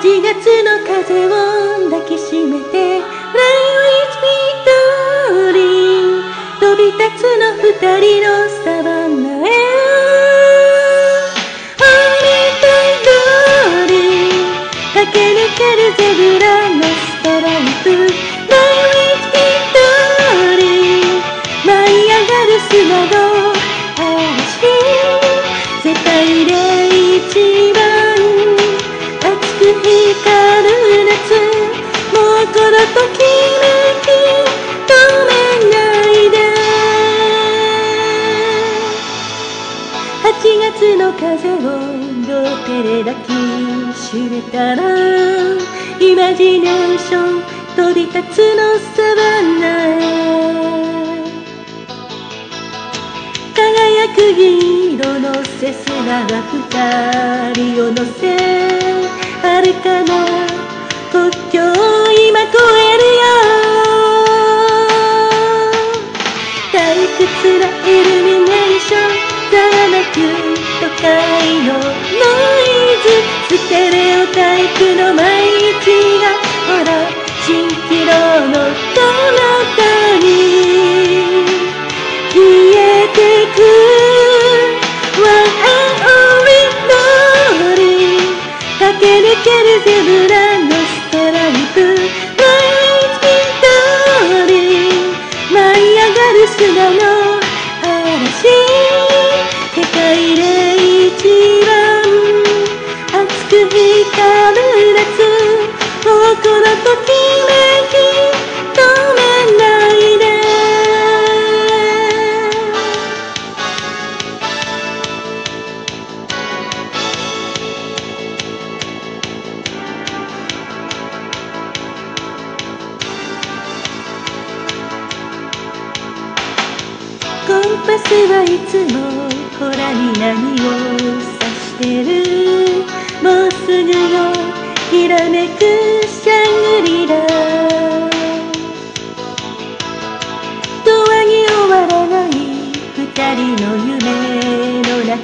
8月の風を抱きしめて Fly with me darling 飛び立つの二人の両手で抱きしめたらイマジネーション飛び立つのサバンナへ輝く銀色のセスナが二人を乗せ遥かな国境を今越えるよ退屈なイルミネーションざわめく都会のノイズステレオタイプの毎日がほら蜃気楼の彼方に。消えてく One and only glory 駆け抜けるゼブラのストライプ Fly with me darling 舞い上がる砂の嵐。く光る夏もうこのときめき止めないで。コンパスはいつもほらに何を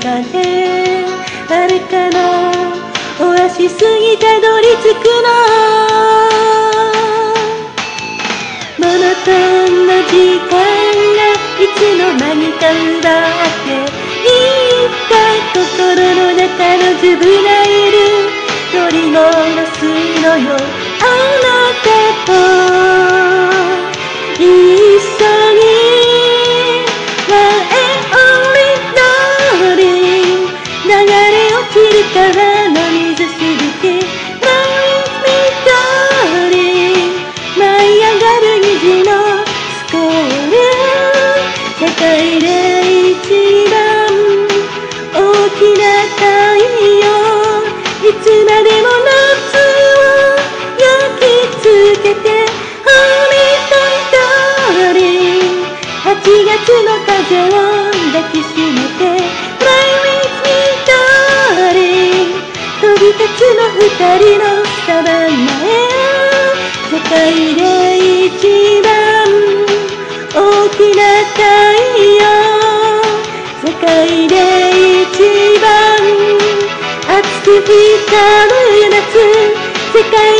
中であれかなオアシスにたどり着くのモノトーンの時間がいつの間にか奪っていった心の中のズブがいる。取り戻す8月の風を抱きしめて Fly with me darling 飛び立つの二人のサバンナへ世界で一番大きな太陽世界で一番熱く光る夏世界